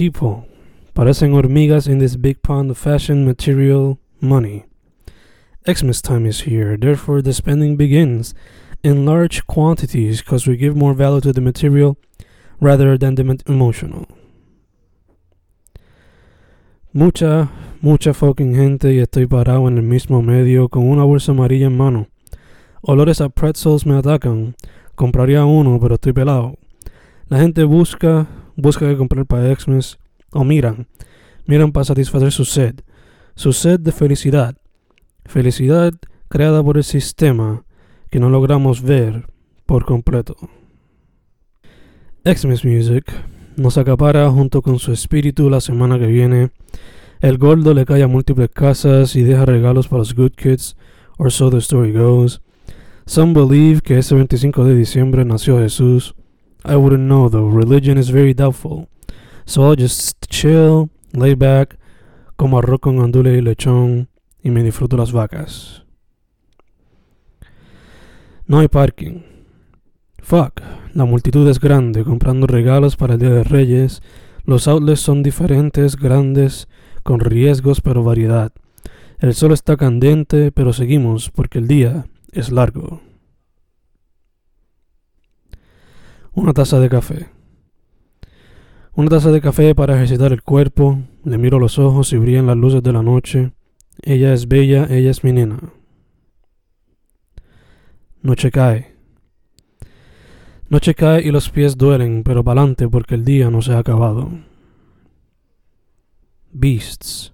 people. Parecen hormigas in this big pond of fashion, material, money. Xmas time is here, therefore the spending begins in large quantities because we give more value to the material rather than the emotional. Mucha, mucha fucking gente y estoy parado en el mismo medio con una bolsa amarilla en mano. Olores a pretzels me atacan. Compraría uno, pero estoy pelado. La gente busca, busca que comprar para Xmas o miran, miran para satisfacer su sed, su sed de felicidad. Felicidad creada por el sistema que no logramos ver por completo. Xmas Music nos acapara junto con su espíritu la semana que viene. El gordo le cae a múltiples casas y deja regalos para los good kids, or so the story goes. Some believe que ese 25 de diciembre nació Jesús. I wouldn't know though, religion is very doubtful. So I'll just chill, lay back, como arroz con y lechón y me disfruto las vacas. No hay parking. Fuck, la multitud es grande comprando regalos para el Día de Reyes. Los outlets son diferentes, grandes, con riesgos pero variedad. El sol está candente, pero seguimos porque el día es largo. Una taza de café. Una taza de café para ejercitar el cuerpo. Le miro los ojos y brillan las luces de la noche. Ella es bella, ella es mi nena. Noche cae. Noche cae y los pies duelen, pero pa'lante porque el día no se ha acabado. Beasts.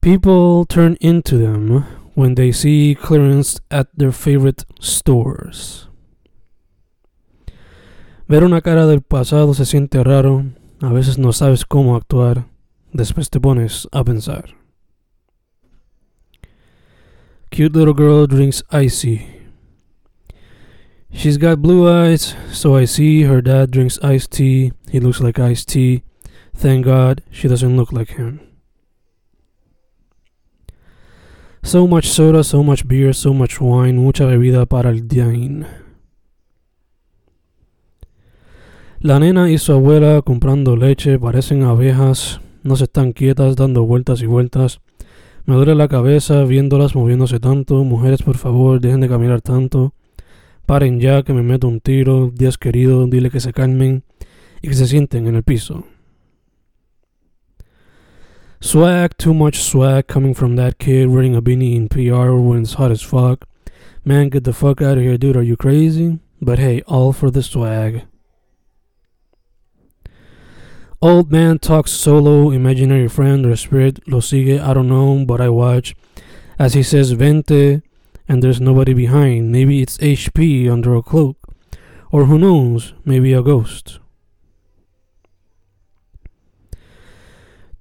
People turn into them when they see clearance at their favorite stores. Ver una cara del pasado se siente raro, a veces no sabes cómo actuar, después te pones a pensar. Cute little girl drinks icy. She's got blue eyes, so I see her dad drinks iced tea. He looks like iced tea. Thank God she doesn't look like him. So much soda, so much beer, so much wine, mucha bebida para el dine. La nena y su abuela comprando leche parecen abejas, no se están quietas dando vueltas y vueltas. Me duele la cabeza viéndolas moviéndose tanto. Mujeres, por favor, dejen de caminar tanto. Paren ya que me meto un tiro. Dios querido, dile que se calmen y que se sienten en el piso. Swag, too much swag coming from that kid wearing a beanie in PR when it's hot as fuck. Man, get the fuck out of here, dude. Are you crazy? But hey, all for the swag. Old man talks solo, imaginary friend or spirit lo sigue, I don't know, but I watch. As he says vente, and there's nobody behind. Maybe it's HP under a cloak. Or who knows, maybe a ghost.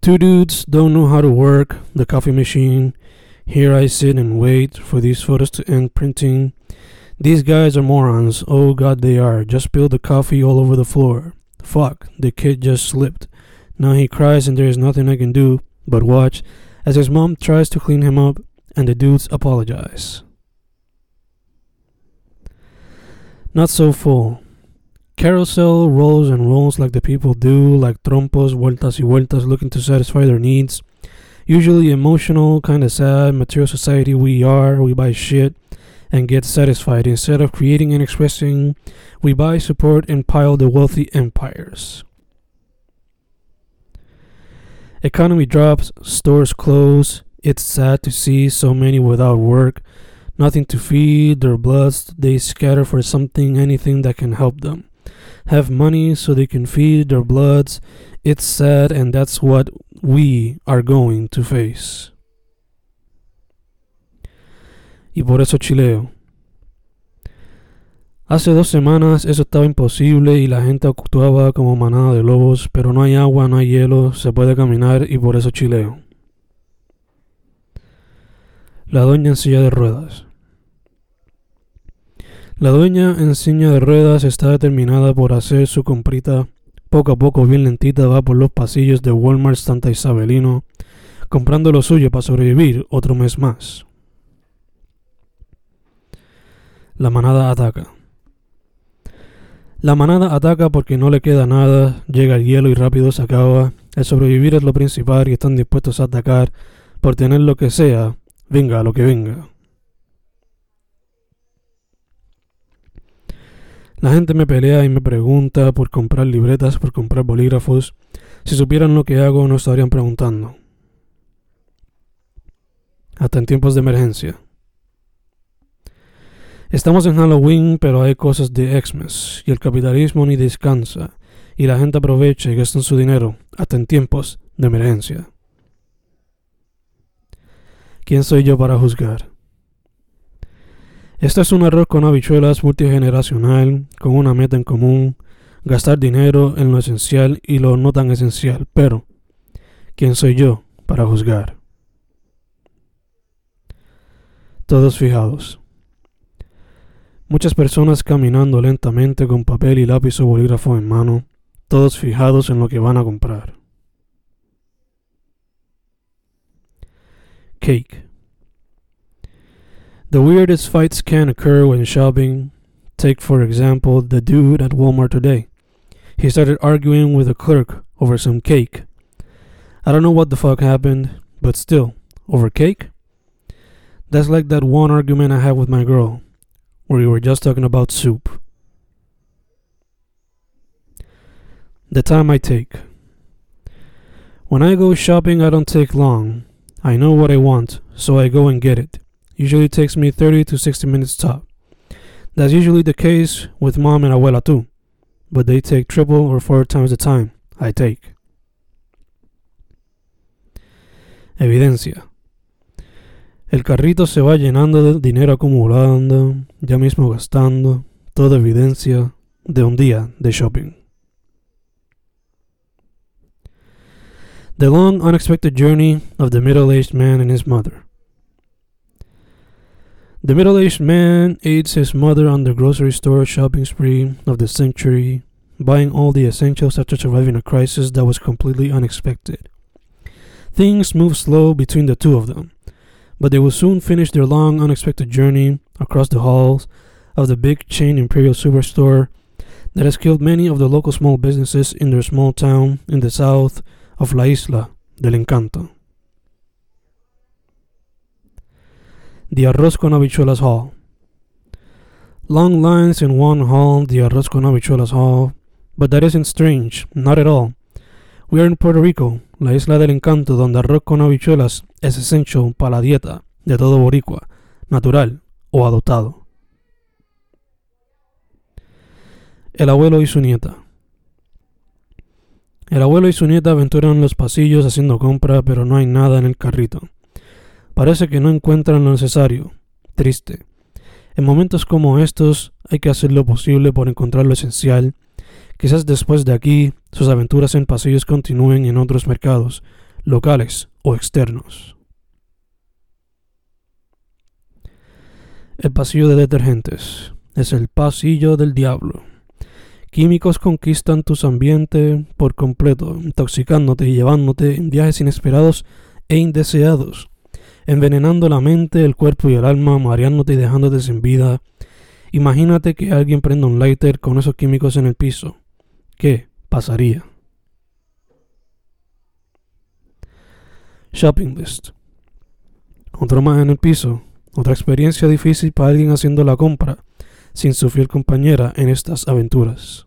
Two dudes don't know how to work the coffee machine. Here I sit and wait for these photos to end printing. These guys are morons. Oh god, they are. Just spilled the coffee all over the floor. Fuck, the kid just slipped. Now he cries and there is nothing I can do but watch as his mom tries to clean him up and the dudes apologize. Not so full. Carousel rolls and rolls like the people do, like trompos, vueltas y vueltas, looking to satisfy their needs. Usually emotional, kinda sad, material society we are, we buy shit and get satisfied. Instead of creating and expressing, we buy, support, and pile the wealthy empires. Economy drops, stores close. It's sad to see so many without work, nothing to feed their bloods. They scatter for something, anything that can help them. Have money so they can feed their bloods. It's sad, and that's what we are going to face. Y por eso chileo. Hace dos semanas eso estaba imposible y la gente actuaba como manada de lobos, pero no hay agua, no hay hielo, se puede caminar y por eso chileo. La dueña en silla de ruedas. La dueña en silla de ruedas está determinada por hacer su comprita poco a poco, bien lentita, va por los pasillos de Walmart Santa Isabelino, comprando lo suyo para sobrevivir otro mes más. La manada ataca. La manada ataca porque no le queda nada, llega el hielo y rápido se acaba. El sobrevivir es lo principal y están dispuestos a atacar por tener lo que sea, venga lo que venga. La gente me pelea y me pregunta por comprar libretas, por comprar bolígrafos. Si supieran lo que hago, no estarían preguntando. Hasta en tiempos de emergencia. Estamos en Halloween, pero hay cosas de Xmas, y el capitalismo ni descansa, y la gente aprovecha y gasta su dinero, hasta en tiempos de emergencia. ¿Quién soy yo para juzgar? Esto es un error con habichuelas multigeneracional, con una meta en común, gastar dinero en lo esencial y lo no tan esencial, pero ¿quién soy yo para juzgar? Todos fijados. Muchas personas caminando lentamente con papel y lápiz o bolígrafo en mano, todos fijados en lo que van a comprar. Cake. The weirdest fights can occur when shopping. Take, for example, the dude at Walmart today. He started arguing with a clerk over some cake. I don't know what the fuck happened, but still, over cake? That's like that one argument I had with my girl we were just talking about soup. The time I take. When I go shopping, I don't take long. I know what I want, so I go and get it. Usually takes me 30 to 60 minutes top. That's usually the case with mom and abuela too, but they take triple or four times the time I take. Evidencia. El carrito se va llenando de dinero acumulando, ya mismo gastando, toda evidencia de un día de shopping. The long, unexpected journey of the middle aged man and his mother. The middle aged man aids his mother on the grocery store shopping spree of the century, buying all the essentials after surviving a crisis that was completely unexpected. Things move slow between the two of them but they will soon finish their long, unexpected journey across the halls of the big chain Imperial Superstore that has killed many of the local small businesses in their small town in the south of La Isla del Encanto. The Arroz con Habichuelas Hall. Long lines in one hall, the Arroz con Habichuelas Hall, but that isn't strange, not at all. We are in Puerto Rico, la isla del encanto donde arroz con habichuelas es esencial para la dieta de todo boricua, natural o adoptado. El abuelo y su nieta. El abuelo y su nieta aventuran los pasillos haciendo compra, pero no hay nada en el carrito. Parece que no encuentran lo necesario. Triste. En momentos como estos hay que hacer lo posible por encontrar lo esencial Quizás después de aquí sus aventuras en pasillos continúen en otros mercados, locales o externos. El pasillo de detergentes es el pasillo del diablo. Químicos conquistan tus ambientes por completo, intoxicándote y llevándote en viajes inesperados e indeseados, envenenando la mente, el cuerpo y el alma, mareándote y dejándote sin vida. Imagínate que alguien prenda un lighter con esos químicos en el piso ¿Qué pasaría? Shopping list. Otro más en el piso. Otra experiencia difícil para alguien haciendo la compra sin su fiel compañera en estas aventuras.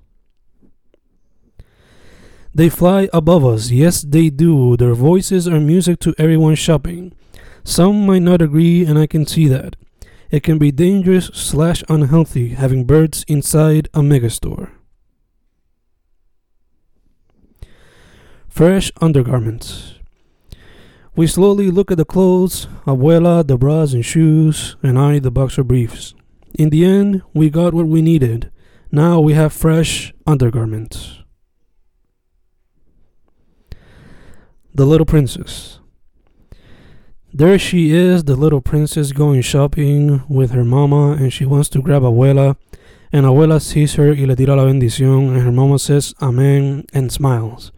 They fly above us, yes, they do. Their voices are music to everyone shopping. Some might not agree, and I can see that. It can be dangerous slash unhealthy having birds inside a megastore. Fresh undergarments. We slowly look at the clothes, Abuela, the bras and shoes, and I, the boxer briefs. In the end, we got what we needed. Now we have fresh undergarments. The Little Princess. There she is, the little princess going shopping with her mama, and she wants to grab Abuela. And Abuela sees her y le tira la bendición, and her mama says Amen and smiles.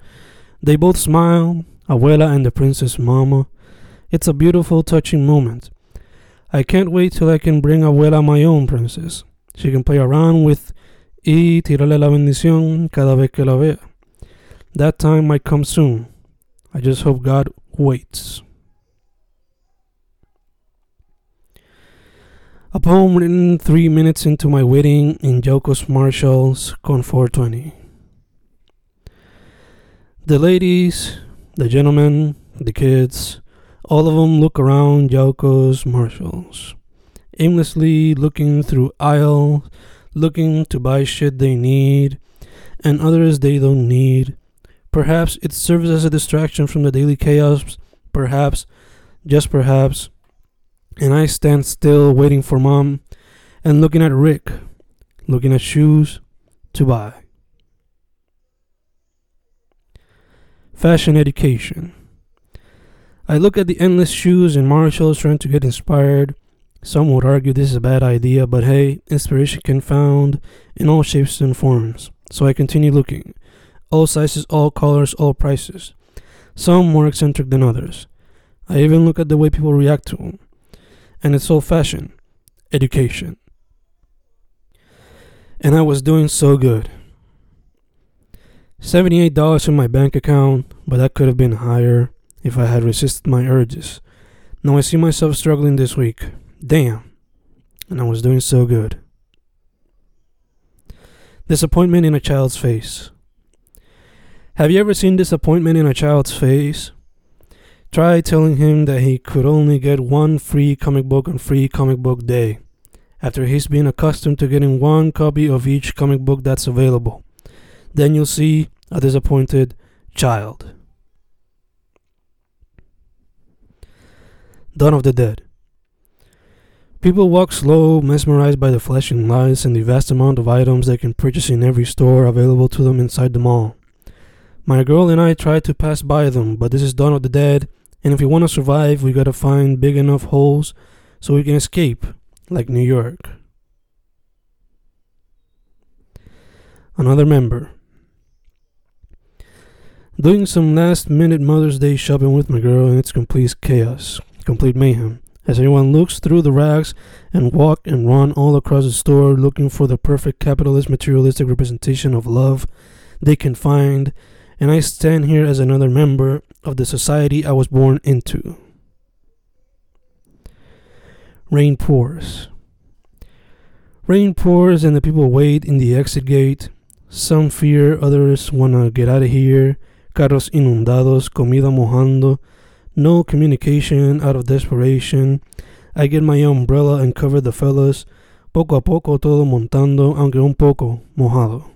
They both smile, Abuela and the princess mama. It's a beautiful, touching moment. I can't wait till I can bring Abuela my own princess. She can play around with y tirarle la bendición cada vez que la vea. That time might come soon. I just hope God waits. A poem written three minutes into my wedding in Jocos Marshall's Con 420. The ladies, the gentlemen, the kids, all of them look around Jocos Marshall's, aimlessly looking through aisles, looking to buy shit they need, and others they don't need. Perhaps it serves as a distraction from the daily chaos, perhaps, just perhaps, and I stand still waiting for mom and looking at Rick, looking at shoes to buy. Fashion education. I look at the endless shoes in Marshalls trying to get inspired. Some would argue this is a bad idea, but hey, inspiration can found in all shapes and forms. So I continue looking. All sizes, all colors, all prices. Some more eccentric than others. I even look at the way people react to them and it's old fashioned education. And I was doing so good. $78 in my bank account, but that could have been higher if I had resisted my urges. Now I see myself struggling this week. Damn. And I was doing so good. Disappointment in a child's face. Have you ever seen disappointment in a child's face? Try telling him that he could only get one free comic book on free comic book day, after he's been accustomed to getting one copy of each comic book that's available. Then you'll see a disappointed child. Dawn of the Dead. People walk slow, mesmerized by the flashing lights and the vast amount of items they can purchase in every store available to them inside the mall. My girl and I try to pass by them, but this is Dawn of the Dead, and if we want to survive, we gotta find big enough holes so we can escape, like New York. Another member. Doing some last minute Mother's Day shopping with my girl, and it's complete chaos, complete mayhem. As everyone looks through the racks and walk and run all across the store looking for the perfect capitalist materialistic representation of love they can find, and I stand here as another member of the society I was born into. Rain pours. Rain pours and the people wait in the exit gate. Some fear, others wanna get out of here. Carros inundados, comida mojando. No communication out of desperation. I get my umbrella and cover the fellas. Poco a poco todo montando, aunque un poco mojado.